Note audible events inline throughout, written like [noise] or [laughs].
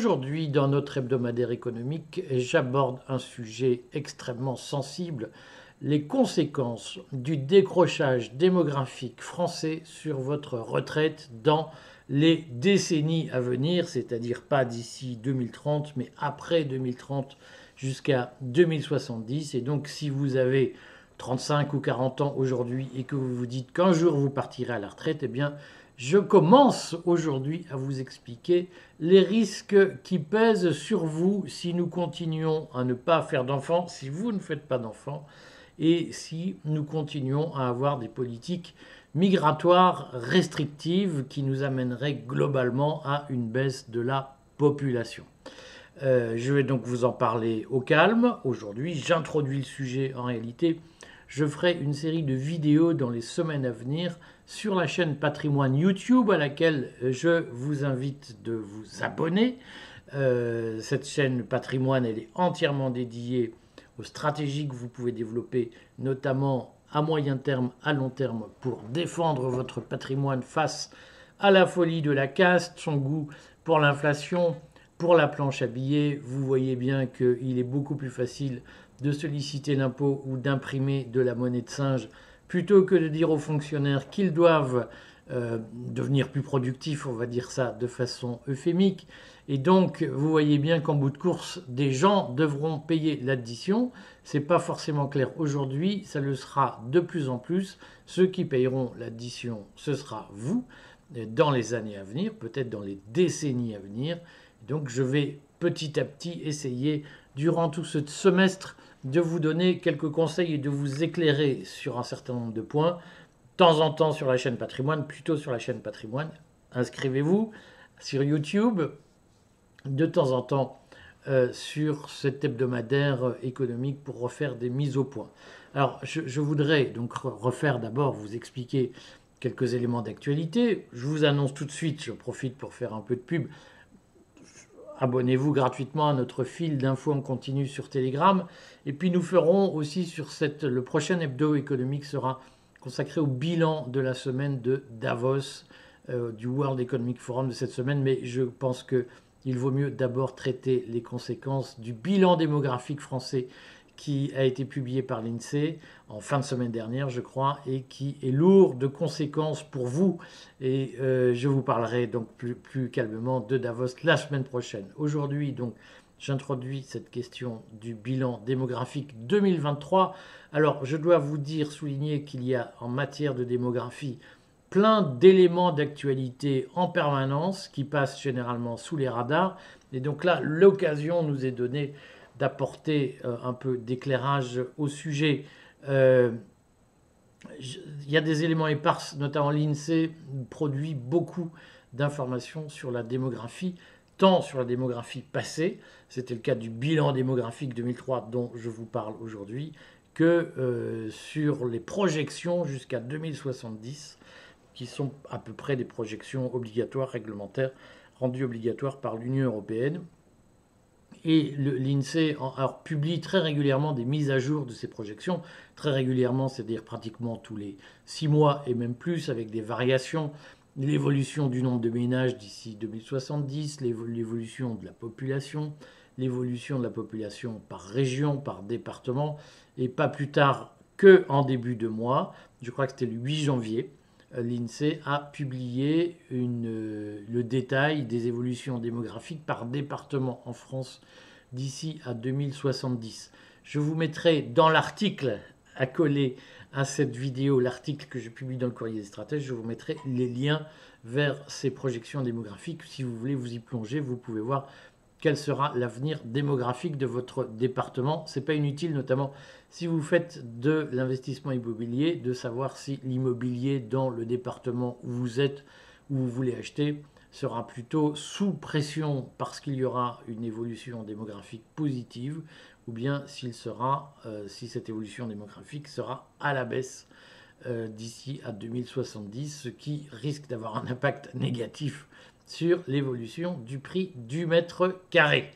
Aujourd'hui, dans notre hebdomadaire économique, j'aborde un sujet extrêmement sensible, les conséquences du décrochage démographique français sur votre retraite dans les décennies à venir, c'est-à-dire pas d'ici 2030, mais après 2030 jusqu'à 2070. Et donc si vous avez 35 ou 40 ans aujourd'hui et que vous vous dites qu'un jour vous partirez à la retraite, eh bien je commence aujourd'hui à vous expliquer les risques qui pèsent sur vous si nous continuons à ne pas faire d'enfants, si vous ne faites pas d'enfants, et si nous continuons à avoir des politiques migratoires restrictives qui nous amèneraient globalement à une baisse de la population. Euh, je vais donc vous en parler au calme. Aujourd'hui, j'introduis le sujet en réalité je ferai une série de vidéos dans les semaines à venir sur la chaîne Patrimoine YouTube à laquelle je vous invite de vous abonner. Euh, cette chaîne Patrimoine, est entièrement dédiée aux stratégies que vous pouvez développer, notamment à moyen terme, à long terme, pour défendre votre patrimoine face à la folie de la caste, son goût pour l'inflation, pour la planche à billets. Vous voyez bien qu'il est beaucoup plus facile de solliciter l'impôt ou d'imprimer de la monnaie de singe, plutôt que de dire aux fonctionnaires qu'ils doivent euh, devenir plus productifs, on va dire ça de façon euphémique. Et donc, vous voyez bien qu'en bout de course, des gens devront payer l'addition. C'est pas forcément clair aujourd'hui, ça le sera de plus en plus. Ceux qui payeront l'addition, ce sera vous dans les années à venir, peut-être dans les décennies à venir. Donc, je vais petit à petit essayer durant tout ce semestre de vous donner quelques conseils et de vous éclairer sur un certain nombre de points. De temps en temps sur la chaîne Patrimoine, plutôt sur la chaîne Patrimoine. Inscrivez-vous sur YouTube. De temps en temps euh, sur cet hebdomadaire économique pour refaire des mises au point. Alors, je, je voudrais donc refaire d'abord, vous expliquer quelques éléments d'actualité. Je vous annonce tout de suite, je profite pour faire un peu de pub, abonnez-vous gratuitement à notre fil d'infos en continu sur Telegram. Et puis nous ferons aussi sur cette, le prochain hebdo économique sera consacré au bilan de la semaine de Davos, euh, du World Economic Forum de cette semaine. Mais je pense qu'il vaut mieux d'abord traiter les conséquences du bilan démographique français qui a été publié par l'INSEE en fin de semaine dernière, je crois, et qui est lourd de conséquences pour vous. Et euh, je vous parlerai donc plus, plus, calmement de Davos la semaine prochaine. Aujourd'hui, donc, j'introduis cette question du bilan démographique 2023. Alors, je dois vous dire, souligner qu'il y a en matière de démographie plein d'éléments d'actualité en permanence qui passent généralement sous les radars. Et donc là, l'occasion nous est donnée d'apporter euh, un peu d'éclairage au sujet. Euh, il y a des éléments épars, notamment l'INSEE produit beaucoup d'informations sur la démographie, tant sur la démographie passée, c'était le cas du bilan démographique 2003 dont je vous parle aujourd'hui, que euh, sur les projections jusqu'à 2070, qui sont à peu près des projections obligatoires, réglementaires, rendues obligatoires par l'Union européenne et l'INSEE publie très régulièrement des mises à jour de ces projections, très régulièrement, c'est-à-dire pratiquement tous les six mois et même plus, avec des variations, l'évolution du nombre de ménages d'ici 2070, l'évolution de la population, l'évolution de la population par région, par département, et pas plus tard que en début de mois, je crois que c'était le 8 janvier, l'INSEE a publié une, le détail des évolutions démographiques par département en France d'ici à 2070. Je vous mettrai dans l'article coller à cette vidéo, l'article que je publie dans le courrier des stratèges, je vous mettrai les liens vers ces projections démographiques. Si vous voulez vous y plonger, vous pouvez voir quel sera l'avenir démographique de votre département. Ce n'est pas inutile, notamment si vous faites de l'investissement immobilier, de savoir si l'immobilier dans le département où vous êtes, où vous voulez acheter, sera plutôt sous pression parce qu'il y aura une évolution démographique positive, ou bien s'il sera, euh, si cette évolution démographique sera à la baisse euh, d'ici à 2070, ce qui risque d'avoir un impact [laughs] négatif sur l'évolution du prix du mètre carré.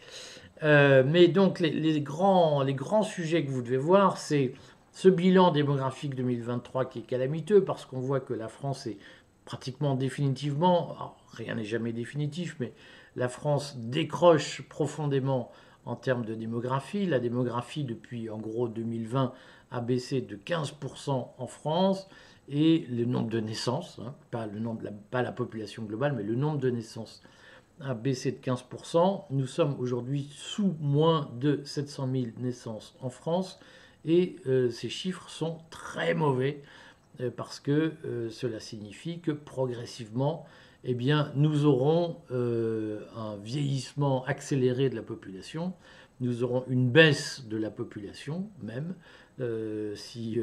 Euh, mais donc les, grands, les grands sujets que vous devez voir, c'est ce bilan démographique 2023 qui est calamiteux parce qu'on voit que la France est pratiquement définitivement, rien n'est jamais définitif, mais la France décroche profondément en termes de démographie. La démographie, depuis en gros 2020, a baissé de 15% en France et le nombre de naissances, hein, pas, le nombre, pas la population globale, mais le nombre de naissances a baissé de 15%. Nous sommes aujourd'hui sous moins de 700 000 naissances en France et euh, ces chiffres sont très mauvais euh, parce que euh, cela signifie que progressivement, eh bien, nous aurons un vieillissement accéléré de la population, nous aurons une baisse de la population même, si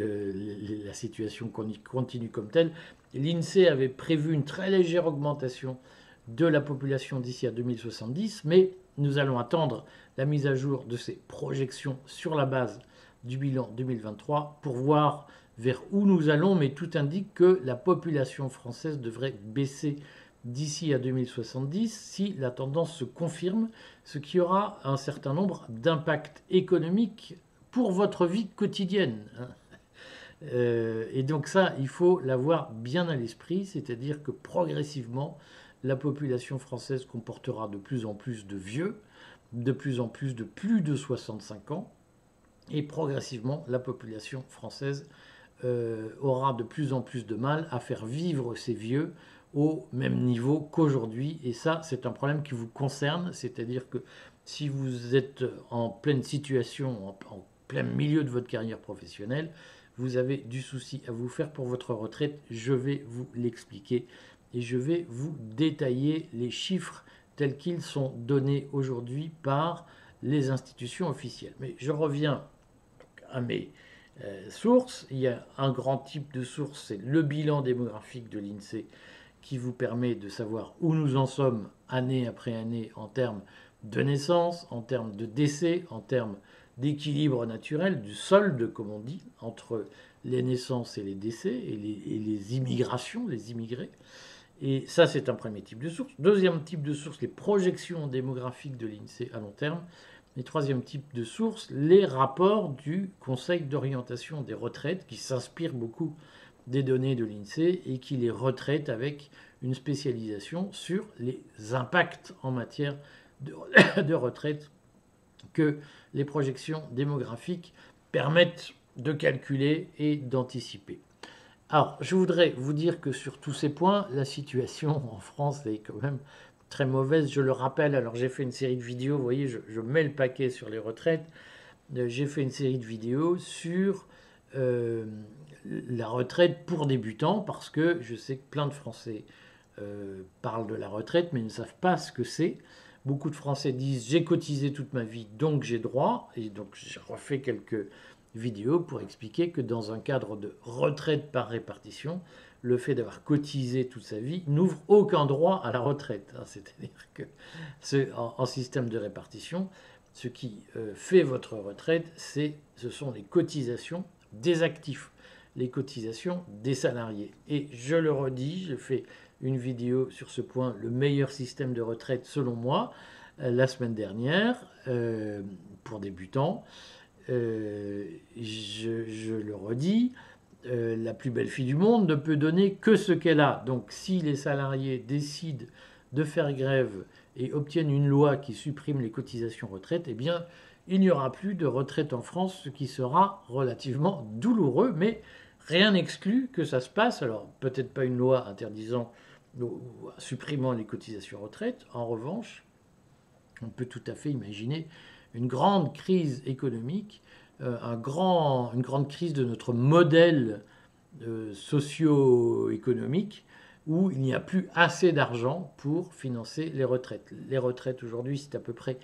la situation continue comme telle. L'INSEE avait prévu une très légère augmentation de la population d'ici à 2070, mais nous allons attendre la mise à jour de ces projections sur la base du bilan 2023 pour voir vers où nous allons, mais tout indique que la population française devrait baisser d'ici à 2070 si la tendance se confirme, ce qui aura un certain nombre d'impacts économiques pour votre vie quotidienne. Hein. Euh, et donc ça, il faut l'avoir bien à l'esprit, c'est-à-dire que progressivement, la population française comportera de plus en plus de vieux, de plus en plus de plus de 65 ans, et progressivement, la population française euh, aura de plus en plus de mal à faire vivre ces vieux au même niveau qu'aujourd'hui. Et ça, c'est un problème qui vous concerne, c'est-à-dire que si vous êtes en pleine situation, en plein milieu de votre carrière professionnelle, vous avez du souci à vous faire pour votre retraite. Je vais vous l'expliquer et je vais vous détailler les chiffres tels qu'ils sont donnés aujourd'hui par les institutions officielles. Mais je reviens à mes euh, sources. Il y a un grand type de source, c'est le bilan démographique de l'INSEE qui vous permet de savoir où nous en sommes année après année en termes de naissance, en termes de décès, en termes d'équilibre naturel, du solde, comme on dit, entre les naissances et les décès, et les, immigrations, les immigrés. Et ça, c'est un premier type de source. Deuxième type de source, les projections démographiques de l'INSEE à long terme. Et troisième type de source, les rapports du Conseil d'orientation des retraites, qui s'inspire beaucoup des données de l'INSEE et qui les retraite avec une spécialisation sur les impacts en matière de, [coughs] de retraite que les projections démographiques permettent de calculer et d'anticiper. Alors, je voudrais vous dire que sur tous ces points, la situation [laughs] en France est quand même très mauvaise. Je le rappelle, alors j'ai fait une série de vidéos, vous voyez, je, mets le paquet sur les retraites. Euh, j'ai fait une série de vidéos sur euh, la retraite pour débutants, parce que je sais que plein de Français euh, parlent de la retraite, mais ne savent pas ce que c'est. Beaucoup de Français disent j'ai cotisé toute ma vie, donc j'ai droit. Et donc j'ai refait quelques vidéo pour expliquer que dans un cadre de retraite par répartition, le fait d'avoir cotisé toute sa vie n'ouvre aucun droit à la retraite. Hein. C'est-à-dire que en, système de répartition, ce qui euh, fait votre retraite, ce sont les cotisations des actifs, les cotisations des salariés. Et je le redis, je fais une vidéo sur ce point, le meilleur système de retraite selon moi, euh, la semaine dernière, euh, pour débutants. Euh, je, le redis, la plus belle fille du monde ne peut donner que ce qu'elle a. Donc si les salariés décident de faire grève et obtiennent une loi qui supprime les cotisations retraite, eh bien, il n'y aura plus de retraite en France, ce qui sera relativement douloureux, mais rien n'exclut que ça se passe. Alors, peut-être pas une loi interdisant ou supprimant les cotisations retraite. En revanche, on peut tout à fait imaginer une grande crise économique, euh, une grande crise de notre modèle euh, socio-économique où il n'y a plus assez d'argent pour financer les retraites. Les retraites aujourd'hui, c'est à peu près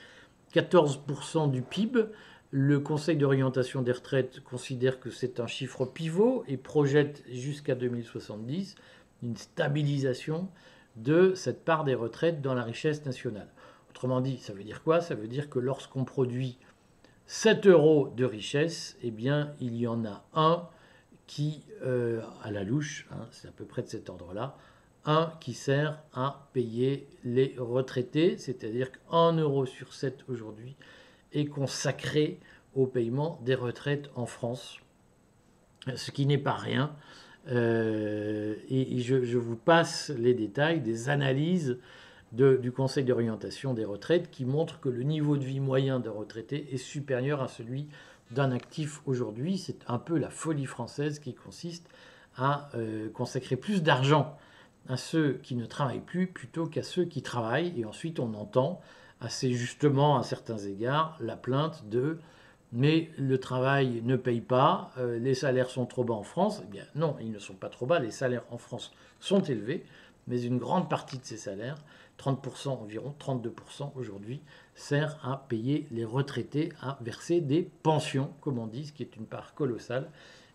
14% du PIB. Le Conseil d'orientation des retraites considère que c'est un chiffre pivot et projette jusqu'à 2070 une stabilisation de cette part des retraites dans la richesse nationale. Autrement dit, ça veut dire quoi? Ça veut dire que lorsqu'on produit 7 euros de richesse, eh bien, il y en a un qui, euh, à la louche, hein, c'est à peu près de cet ordre-là, un qui sert à payer les retraités, c'est-à-dire qu'un euro sur 7 aujourd'hui est consacré au paiement des retraites en France, ce qui n'est pas rien. Et, je, vous passe les détails des analyses du Conseil d'orientation des retraites qui montrent que le niveau de vie moyen d'un retraité est supérieur à celui d'un actif aujourd'hui. C'est un peu la folie française qui consiste à consacrer plus d'argent à ceux qui ne travaillent plus plutôt qu'à ceux qui travaillent. Et ensuite, on entend assez justement, à certains égards, la plainte de mais le travail ne paye pas, euh, les salaires sont trop bas en France. Eh bien, non, ils ne sont pas trop bas, les salaires en France sont élevés, mais une grande partie de ces salaires, 30% environ, 32% aujourd'hui, sert à payer les retraités, à verser des pensions, comme on dit, ce qui est une part colossale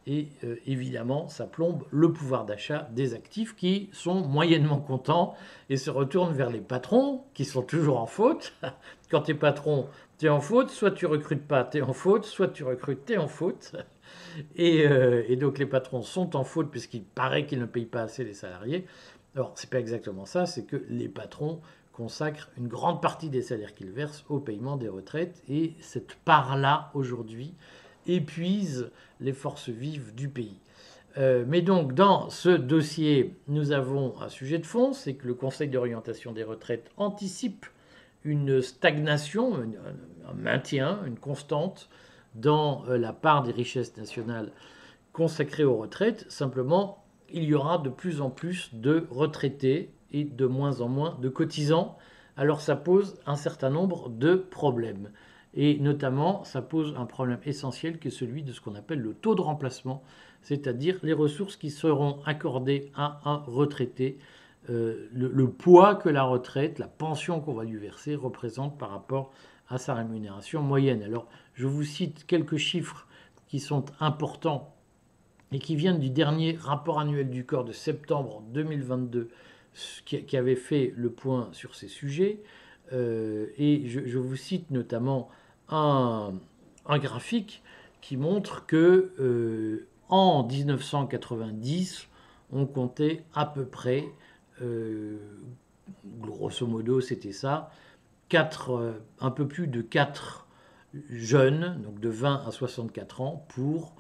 et euh, évidemment, ça plombe le pouvoir d'achat des actifs qui sont moyennement contents et se retournent vers les patrons qui sont toujours en faute. [laughs] Quand tu es patron, tu es en faute, soit tu recrutes pas, tu es en faute, soit tu recrutes, tu es en faute. [laughs] Et, euh, et, donc les patrons sont en faute puisqu'il paraît qu'ils ne payent pas assez les salariés. Alors, c'est pas exactement ça, c'est que les patrons consacrent une grande partie des salaires qu'ils versent au paiement des retraites et cette part-là, aujourd'hui, épuise les forces vives du pays. Euh, mais donc, dans ce dossier, nous avons un sujet de fond, c'est que le Conseil d'orientation des retraites anticipe une stagnation, un maintien, une constante dans euh, la part des richesses nationales consacrées aux retraites. Simplement, il y aura de plus en plus de retraités et de moins en moins de cotisants. Alors ça pose un certain nombre de problèmes. Et notamment, ça pose un problème essentiel qui est celui de ce qu'on appelle le taux de remplacement, c'est-à-dire les ressources qui seront accordées à un retraité, euh, le, poids que la retraite, la pension qu'on va lui verser représente par rapport à sa rémunération moyenne. Alors, je vous cite quelques chiffres qui sont importants et qui viennent du dernier rapport annuel du corps de septembre 2022 qui, avait fait le point sur ces sujets. Euh, et je, je, vous cite notamment un, graphique qui montre que euh, en 1990, on comptait à peu près, euh, grosso modo c'était ça, 4, euh, un peu plus de 4 jeunes, donc de 20 à 64 ans, pour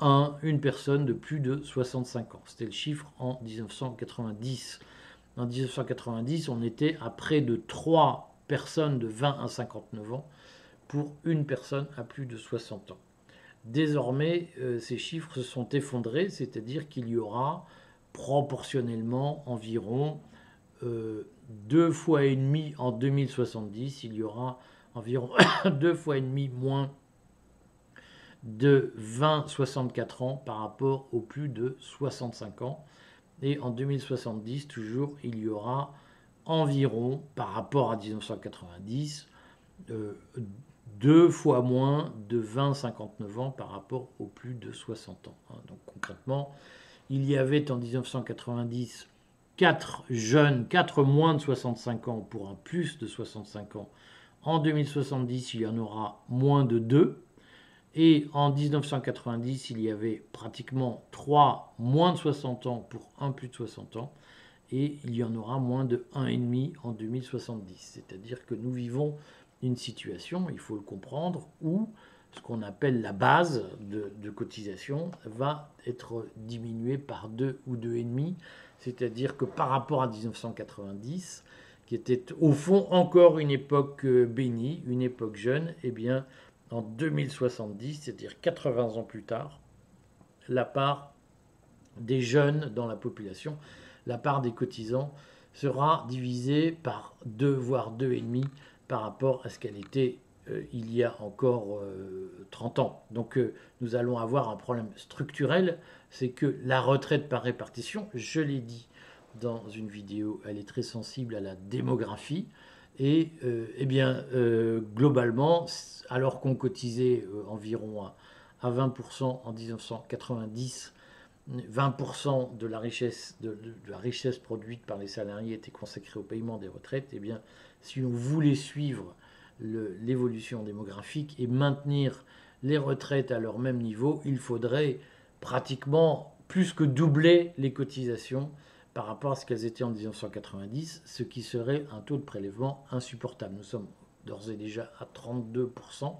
un, une personne de plus de 65 ans. C'était le chiffre en 1990. En 1990, on était à près de 3 personnes de 20 à 59 ans pour une personne à plus de 60 ans. Désormais, euh, ces chiffres se sont effondrés, c'est-à-dire qu'il y aura proportionnellement environ euh, deux fois et demi en 2070, il y aura environ [coughs] deux fois et demi moins de 20-64 ans par rapport aux plus de 65 ans. Et en 2070, toujours, il y aura environ, par rapport à 1990, euh, deux fois moins de 20-59 ans par rapport aux plus de 60 ans. Hein. Donc concrètement, il y avait en 1990 4 jeunes, 4 moins de 65 ans pour un plus de 65 ans. En 2070, il y en aura moins de 2. Et en 1990, il y avait pratiquement 3 moins de 60 ans pour un plus de 60 ans. Et il y en aura moins de 1,5 en 2070. C'est-à-dire que nous vivons une situation, il faut le comprendre, où ce qu'on appelle la base de, cotisation va être diminuée par 2 ou 2,5, c'est-à-dire que par rapport à 1990, qui était au fond encore une époque euh, bénie, une époque jeune, eh bien en 2070, c'est-à-dire 80 ans plus tard, la part des jeunes dans la population, la part des cotisants sera divisée par 2 voire 2,5 par rapport à ce qu'elle était il y a encore 30 euh, ans. Donc euh, nous allons avoir un problème structurel, c'est que la retraite par répartition, je l'ai dit dans une vidéo, elle est très sensible à la démographie. Et eh bien, globalement, alors qu'on cotisait environ à, 20% en 1990, 20% de la, richesse, de, la richesse produite par les salariés était consacrée au paiement des retraites, eh bien, si on voulait suivre l'évolution démographique et maintenir les retraites à leur même niveau, il faudrait pratiquement plus que doubler les cotisations par rapport à ce qu'elles étaient en 1990, ce qui serait un taux de prélèvement insupportable. Nous sommes d'ores et déjà à 32%.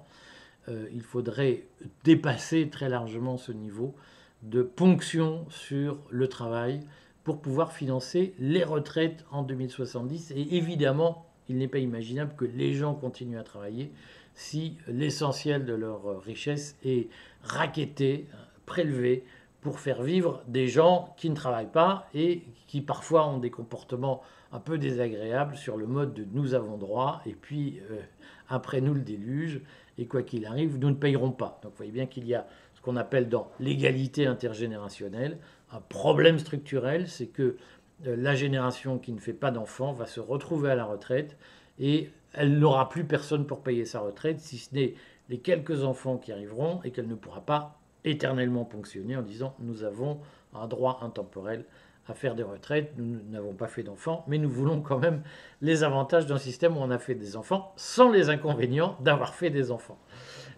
Euh, il faudrait dépasser très largement ce niveau de ponction sur le travail pour pouvoir financer les retraites en 2070. Et évidemment, il n'est pas imaginable que les gens continuent à travailler si l'essentiel de leur richesse est raquetté, prélevé pour faire vivre des gens qui ne travaillent pas et qui parfois ont des comportements un peu désagréables sur le mode de nous avons droit et puis euh, après nous le déluge et quoi qu'il arrive, nous ne payerons pas. Donc vous voyez bien qu'il y a ce qu'on appelle dans l'égalité intergénérationnelle un problème structurel, c'est que la génération qui ne fait pas d'enfants va se retrouver à la retraite et elle n'aura plus personne pour payer sa retraite, si ce n'est les quelques enfants qui arriveront et qu'elle ne pourra pas éternellement ponctionner en disant nous avons un droit intemporel à faire des retraites, nous n'avons pas fait d'enfants, mais nous voulons quand même les avantages d'un système où on a fait des enfants sans les inconvénients d'avoir fait des enfants.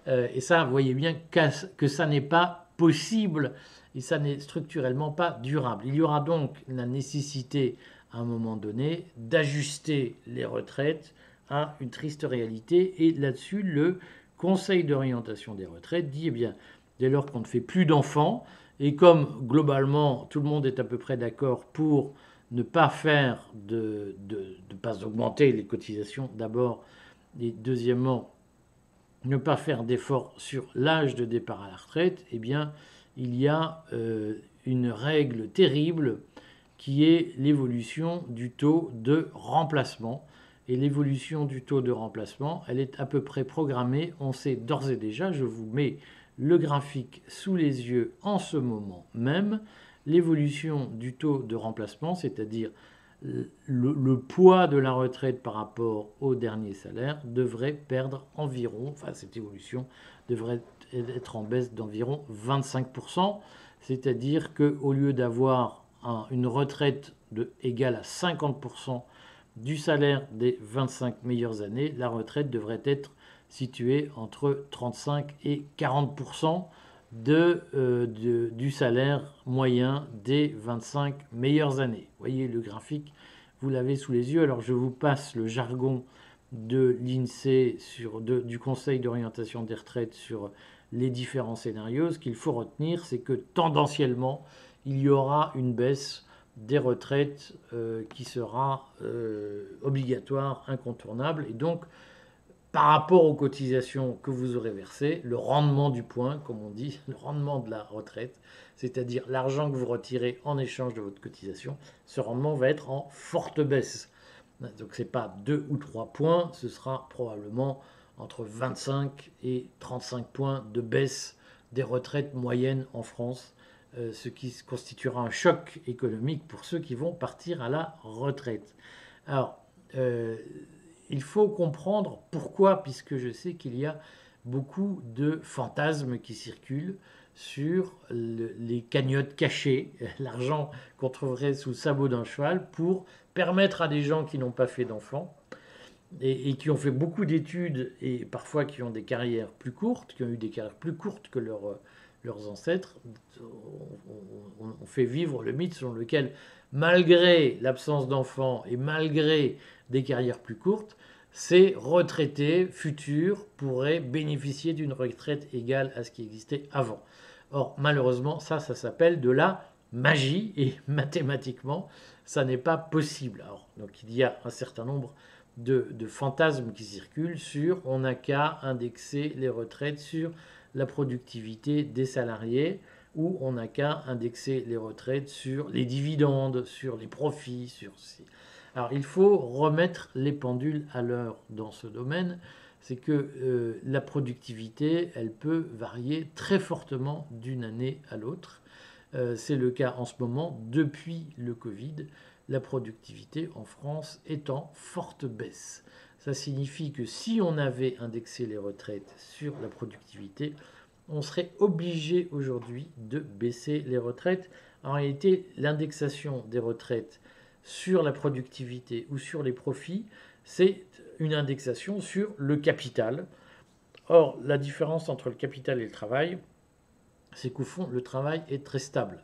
Euh, et ça, vous voyez bien que ça n'est pas possible et ça n'est structurellement pas durable. Il y aura donc la nécessité à un moment donné d'ajuster les retraites à une triste réalité et là-dessus le Conseil d'orientation des retraites dit eh bien dès lors qu'on ne fait plus d'enfants et comme globalement tout le monde est à peu près d'accord pour ne pas faire de, ne pas augmenter les cotisations d'abord et deuxièmement ne pas faire d'efforts sur l'âge de départ à la retraite, eh bien il y a euh, une règle terrible qui est l'évolution du taux de remplacement. Et l'évolution du taux de remplacement, elle est à peu près programmée. On sait d'ores et déjà, je vous mets le graphique sous les yeux en ce moment même, l'évolution du taux de remplacement, c'est-à-dire le, poids de la retraite par rapport au dernier salaire, devrait perdre environ, enfin cette évolution devrait être en baisse d'environ 25%, c'est-à-dire qu'au lieu d'avoir une retraite de, égale à 50% du salaire des 25 meilleures années, la retraite devrait être située entre 35 et 40% de, euh, de, du salaire moyen des 25 meilleures années. Voyez le graphique, vous l'avez sous les yeux. Alors je vous passe le jargon de l'INSEE, sur, du Conseil d'orientation des retraites sur les différents scénarios, ce qu'il faut retenir, c'est que tendanciellement, il y aura une baisse des retraites euh, qui sera euh, obligatoire, incontournable. Et donc, par rapport aux cotisations que vous aurez versées, le rendement du point, comme on dit, [laughs] le rendement de la retraite, c'est-à-dire l'argent que vous retirez en échange de votre cotisation, ce rendement va être en forte baisse. Donc ce n'est pas 2 ou 3 points, ce sera probablement entre 25 et 35 points de baisse des retraites moyennes en France, euh, ce qui constituera un choc économique pour ceux qui vont partir à la retraite. Alors, euh, il faut comprendre pourquoi, puisque je sais qu'il y a beaucoup de fantasmes qui circulent sur les cagnottes cachées, [laughs] l'argent qu'on trouverait sous le sabot d'un cheval, pour permettre à des gens qui n'ont pas fait d'enfants et, qui ont fait beaucoup d'études et parfois qui ont des carrières plus courtes, qui ont eu des carrières plus courtes que leurs ancêtres, on, fait vivre le mythe selon lequel, malgré l'absence d'enfants et malgré des carrières plus courtes, ces retraités futurs pourraient bénéficier d'une retraite égale à ce qui existait avant. Or, malheureusement, ça, ça s'appelle de la magie et [laughs] mathématiquement, ça n'est pas possible. Alors, donc, il y a un certain nombre de, fantasmes qui circulent sur on n'a qu'à indexer les retraites sur la productivité des salariés ou on n'a qu'à indexer les retraites sur les dividendes, sur les profits, sur Alors il faut remettre les pendules à l'heure dans ce domaine, c'est que euh, la productivité, elle peut varier très fortement d'une année à l'autre. Euh, c'est le cas en ce moment depuis le Covid la productivité en France est en forte baisse. Ça signifie que si on avait indexé les retraites sur la productivité, on serait obligé aujourd'hui de baisser les retraites. En réalité, l'indexation des retraites sur la productivité ou sur les profits, c'est une indexation sur le capital. Or, la différence entre le capital et le travail, c'est qu'au fond, le travail est très stable.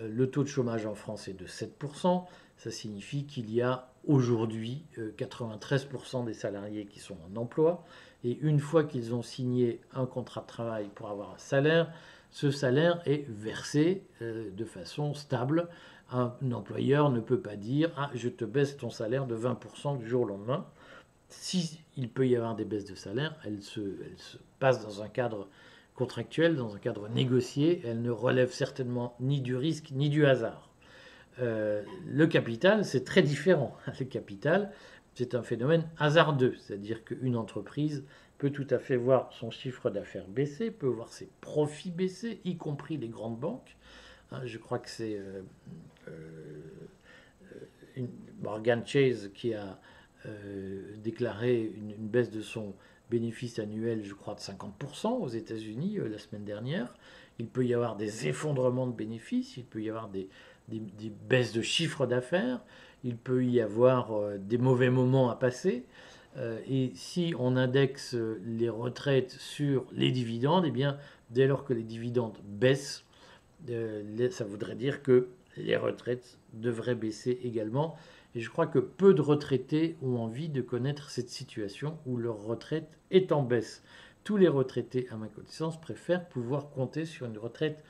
Euh, le taux de chômage en France est de 7%, ça signifie qu'il y a aujourd'hui 93% euh, des salariés qui sont en emploi. Et une fois qu'ils ont signé un contrat de travail pour avoir un salaire, ce salaire est versé euh, de façon stable. Un, employeur ne peut pas dire ah, je te baisse ton salaire de 20% du jour au lendemain. Si il peut y avoir des baisses de salaire, elles se passent dans un cadre contractuel, dans un cadre négocié. Elles ne relèvent certainement ni du risque ni du hasard. Euh, le capital, c'est très différent. [laughs] Le capital, c'est un phénomène hasardeux, c'est-à-dire qu'une entreprise peut tout à fait voir son chiffre d'affaires baisser, peut voir ses profits baisser, y compris les grandes banques. Hein, je crois que c'est euh, euh, Morgan Chase qui a déclaré une, une, baisse de son bénéfice annuel, je crois, de 50% aux États-Unis la semaine dernière. Il peut y avoir des effondrements de bénéfices, il peut y avoir des, des, baisses de chiffre d'affaires, il peut y avoir euh, des mauvais moments à passer. Euh, et si on indexe les retraites sur les dividendes, eh bien, dès lors que les dividendes baissent, euh, ça voudrait dire que les retraites devraient baisser également. Et je crois que peu de retraités ont envie de connaître cette situation où leur retraite est en baisse. Tous les retraités, à ma connaissance, préfèrent pouvoir compter sur une retraite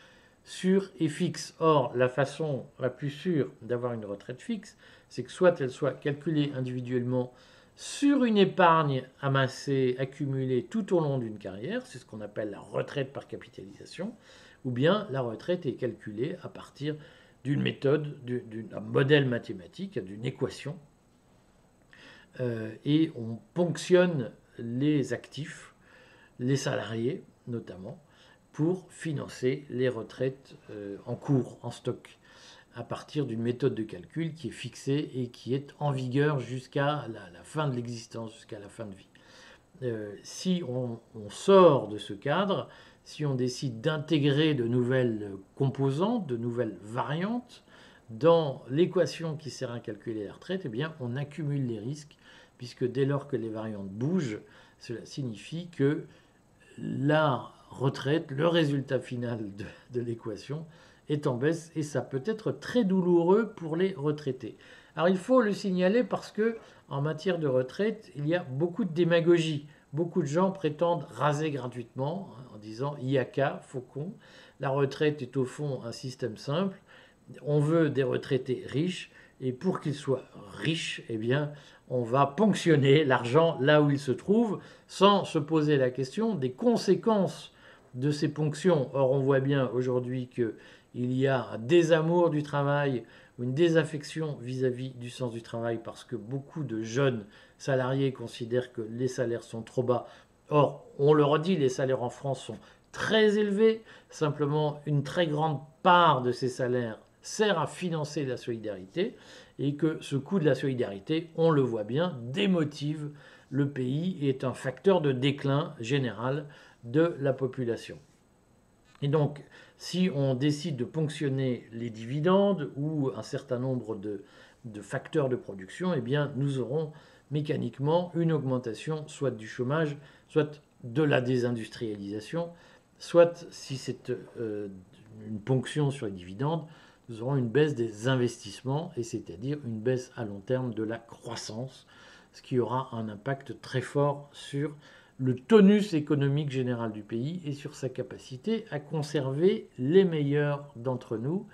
sûre et fixe. Or, la façon la plus sûre d'avoir une retraite fixe, c'est que soit elle soit calculée individuellement sur une épargne amassée, accumulée tout au long d'une carrière, c'est ce qu'on appelle la retraite par capitalisation, ou bien la retraite est calculée à partir d'une méthode, d'un modèle mathématique, d'une équation, euh, et on ponctionne les actifs, les salariés notamment, pour financer les retraites euh, en cours, en stock, à partir d'une méthode de calcul qui est fixée et qui est en vigueur jusqu'à la, fin de l'existence, jusqu'à la fin de vie. Euh, si on, sort de ce cadre, si on décide d'intégrer de nouvelles composantes, de nouvelles variantes dans l'équation qui sert à calculer la retraite, eh bien, on accumule les risques, puisque dès lors que les variantes bougent, cela signifie que la retraite, le résultat final de, l'équation est en baisse et ça peut être très douloureux pour les retraités. Alors il faut le signaler parce que en matière de retraite, il y a beaucoup de démagogie. Beaucoup de gens prétendent raser gratuitement hein, en disant IACA, faucon. La retraite est au fond un système simple. On veut des retraités riches et pour qu'ils soient riches, eh bien, on va ponctionner l'argent là où il se trouve sans se poser la question des conséquences de ces ponctions. Or, on voit bien aujourd'hui qu'il y a un désamour du travail une désaffection vis-à-vis du sens du travail parce que beaucoup de jeunes salariés considèrent que les salaires sont trop bas. Or, on le redit, les salaires en France sont très élevés. Simplement, une très grande part de ces salaires sert à financer la solidarité et que ce coût de la solidarité, on le voit bien, démotive le pays et est un facteur de déclin général de la population. Et donc, si on décide de ponctionner les dividendes ou un certain nombre de, facteurs de production, eh bien, nous aurons mécaniquement une augmentation soit du chômage, soit de la désindustrialisation, soit, si c'est euh, une ponction sur les dividendes, nous aurons une baisse des investissements, et c'est-à-dire une baisse à long terme de la croissance, ce qui aura un impact très fort sur le tonus économique général du pays et sur sa capacité à conserver les meilleurs d'entre nous.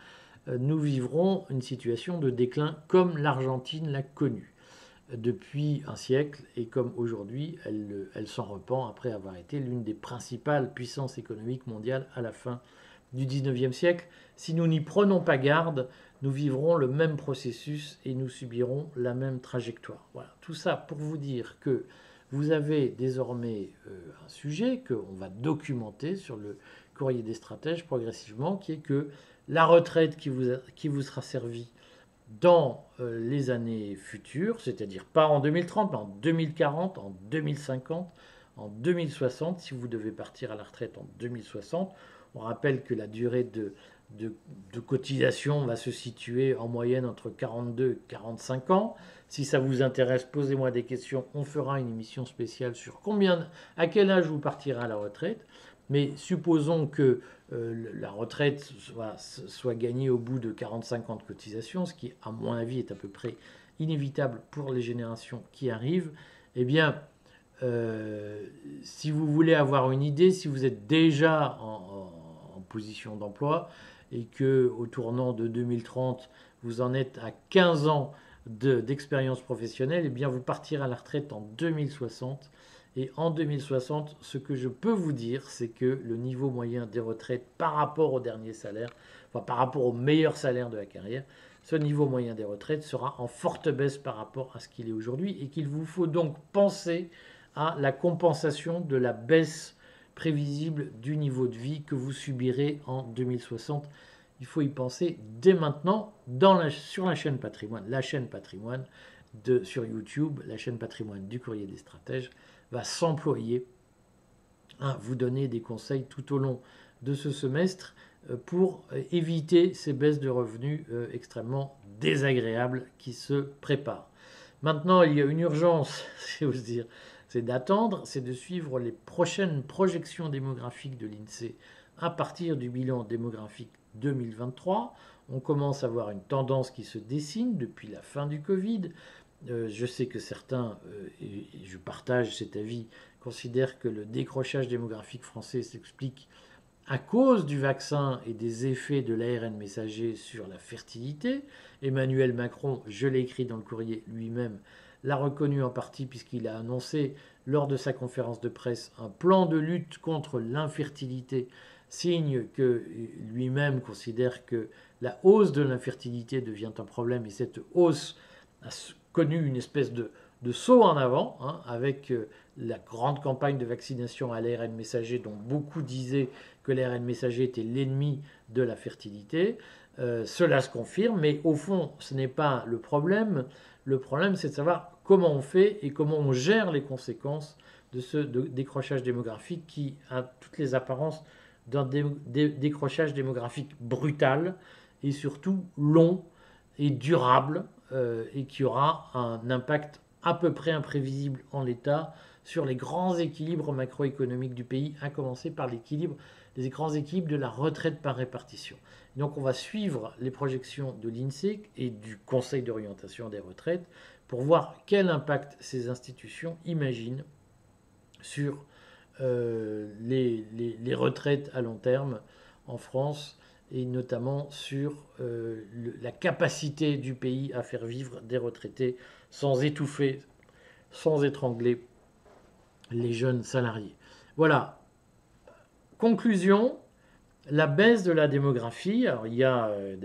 Euh, nous vivrons une situation de déclin comme l'Argentine l'a connue depuis un siècle et comme aujourd'hui elle, elle s'en repent après avoir été l'une des principales puissances économiques mondiales à la fin du 19e siècle. Si nous n'y prenons pas garde, nous vivrons le même processus et nous subirons la même trajectoire. Voilà, tout ça pour vous dire que vous avez désormais euh, un sujet qu'on va documenter sur le courrier des stratèges progressivement, qui est que la retraite qui vous, qui vous sera servie dans euh, les années futures, c'est-à-dire pas en 2030, mais en 2040, en 2050, en 2060, si vous devez partir à la retraite en 2060, on rappelle que la durée de, de, cotisation va se situer en moyenne entre 42 et 45 ans. Si ça vous intéresse, posez-moi des questions. On fera une émission spéciale sur combien, à quel âge vous partirez à la retraite. Mais supposons que euh, la retraite soit, gagnée au bout de 45 ans de cotisation, ce qui, à mon avis, est à peu près inévitable pour les générations qui arrivent. Eh bien, euh, si vous voulez avoir une idée, si vous êtes déjà en position d'emploi et que au tournant de 2030, vous en êtes à 15 ans d'expérience professionnelle, eh bien vous partirez à la retraite en 2060. Et en 2060, ce que je peux vous dire, c'est que le niveau moyen des retraites par rapport au dernier salaire, par rapport au meilleur salaire de la carrière, ce niveau moyen des retraites sera en forte baisse par rapport à ce qu'il est aujourd'hui et qu'il vous faut donc penser à la compensation de la baisse prévisible du niveau de vie que vous subirez en 2060. Il faut y penser dès maintenant sur la chaîne patrimoine. La chaîne patrimoine sur YouTube, la chaîne patrimoine du courrier des stratèges, va s'employer à vous donner des conseils tout au long de ce semestre euh, pour euh, éviter ces baisses de revenus euh, extrêmement désagréables qui se préparent. Maintenant, il y a une urgence, [laughs] si j'ose dire, c'est d'attendre, c'est de suivre les prochaines projections démographiques de l'INSEE à partir du bilan démographique 2023. On commence à voir une tendance qui se dessine depuis la fin du Covid. je sais que certains, et je partage cet avis, considèrent que le décrochage démographique français s'explique à cause du vaccin et des effets de l'ARN messager sur la fertilité. Emmanuel Macron, je l'ai écrit dans le courrier lui-même, l'a reconnu en partie puisqu'il a annoncé lors de sa conférence de presse un plan de lutte contre l'infertilité, signe que lui-même considère que la hausse de l'infertilité devient un problème et cette hausse a connu une espèce de, saut en avant hein, avec euh, la grande campagne de vaccination à l'ARN messager dont beaucoup disaient que l'ARN messager était l'ennemi de la fertilité. Euh, cela se confirme, mais au fond, ce n'est pas le problème. Le problème, c'est de savoir comment on fait et comment on gère les conséquences de ce décrochage démographique qui a toutes les apparences d'un décrochage démographique brutal et surtout long et durable euh, et qui aura un impact à peu près imprévisible en l'état sur les grands équilibres macroéconomiques du pays, à commencer par l'équilibre des grands équilibres de la retraite par répartition. Donc on va suivre les projections de l'INSEE et du Conseil d'orientation des retraites pour voir quel impact ces institutions imaginent sur euh, les, retraites à long terme en France et notamment sur euh, la capacité du pays à faire vivre des retraités sans étouffer, sans étrangler les jeunes salariés. Voilà. Conclusion, la baisse de la démographie, alors il y a euh,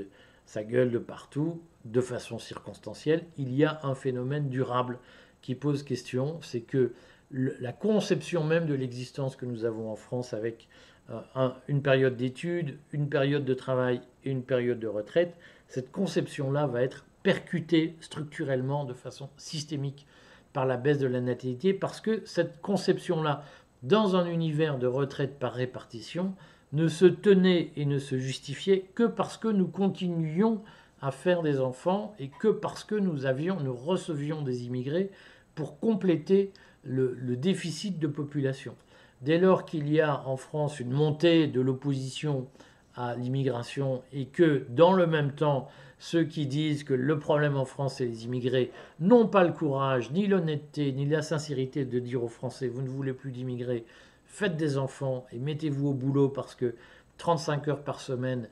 sa gueule de partout, de façon circonstancielle, il y a un phénomène durable qui pose question, c'est que la conception même de l'existence que nous avons en France avec euh, une période d'études, une période de travail et une période de retraite, cette conception-là va être percutée structurellement de façon systémique par la baisse de la natalité, parce que cette conception-là, dans un univers de retraite par répartition, ne se tenait et ne se justifiait que parce que nous continuions à faire des enfants et que parce que nous avions, nous recevions des immigrés pour compléter le, le déficit de population. Dès lors qu'il y a en France une montée de l'opposition à l'immigration et que dans le même temps ceux qui disent que le problème en France, c'est les immigrés, n'ont pas le courage, ni l'honnêteté, ni la sincérité de dire aux Français, vous ne voulez plus d'immigrés, faites des enfants et mettez-vous au boulot parce que 35 heures par semaine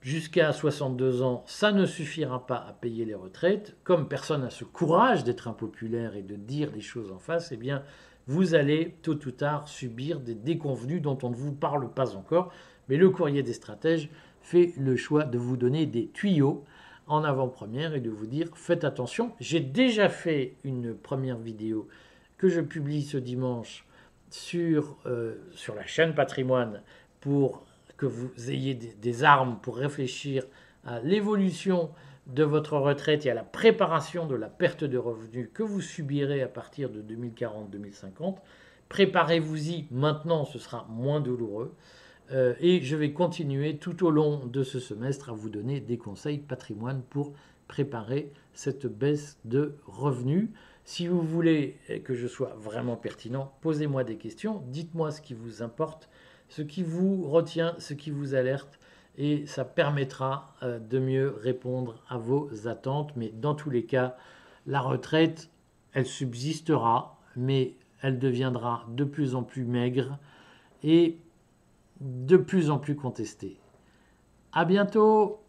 jusqu'à 62 ans, ça ne suffira pas à payer les retraites. Comme personne n'a ce courage d'être impopulaire et de dire les choses en face, eh bien, vous allez tôt ou tard subir des déconvenus dont on ne vous parle pas encore. Mais le courrier des stratèges fait le choix de vous donner des tuyaux en avant-première et de vous dire faites attention. J'ai déjà fait une première vidéo que je publie ce dimanche sur, euh, sur la chaîne Patrimoine pour que vous ayez des, armes pour réfléchir à l'évolution de votre retraite et à la préparation de la perte de revenus que vous subirez à partir de 2040-2050. Préparez-vous-y maintenant, ce sera moins douloureux. Euh, et je vais continuer tout au long de ce semestre à vous donner des conseils patrimoine pour préparer cette baisse de revenus. Si vous voulez que je sois vraiment pertinent, posez-moi des questions, dites-moi ce qui vous importe, ce qui vous retient, ce qui vous alerte, et ça permettra euh, de mieux répondre à vos attentes. Mais dans tous les cas, la retraite, elle subsistera, mais elle deviendra de plus en plus maigre et de plus en plus contesté. À bientôt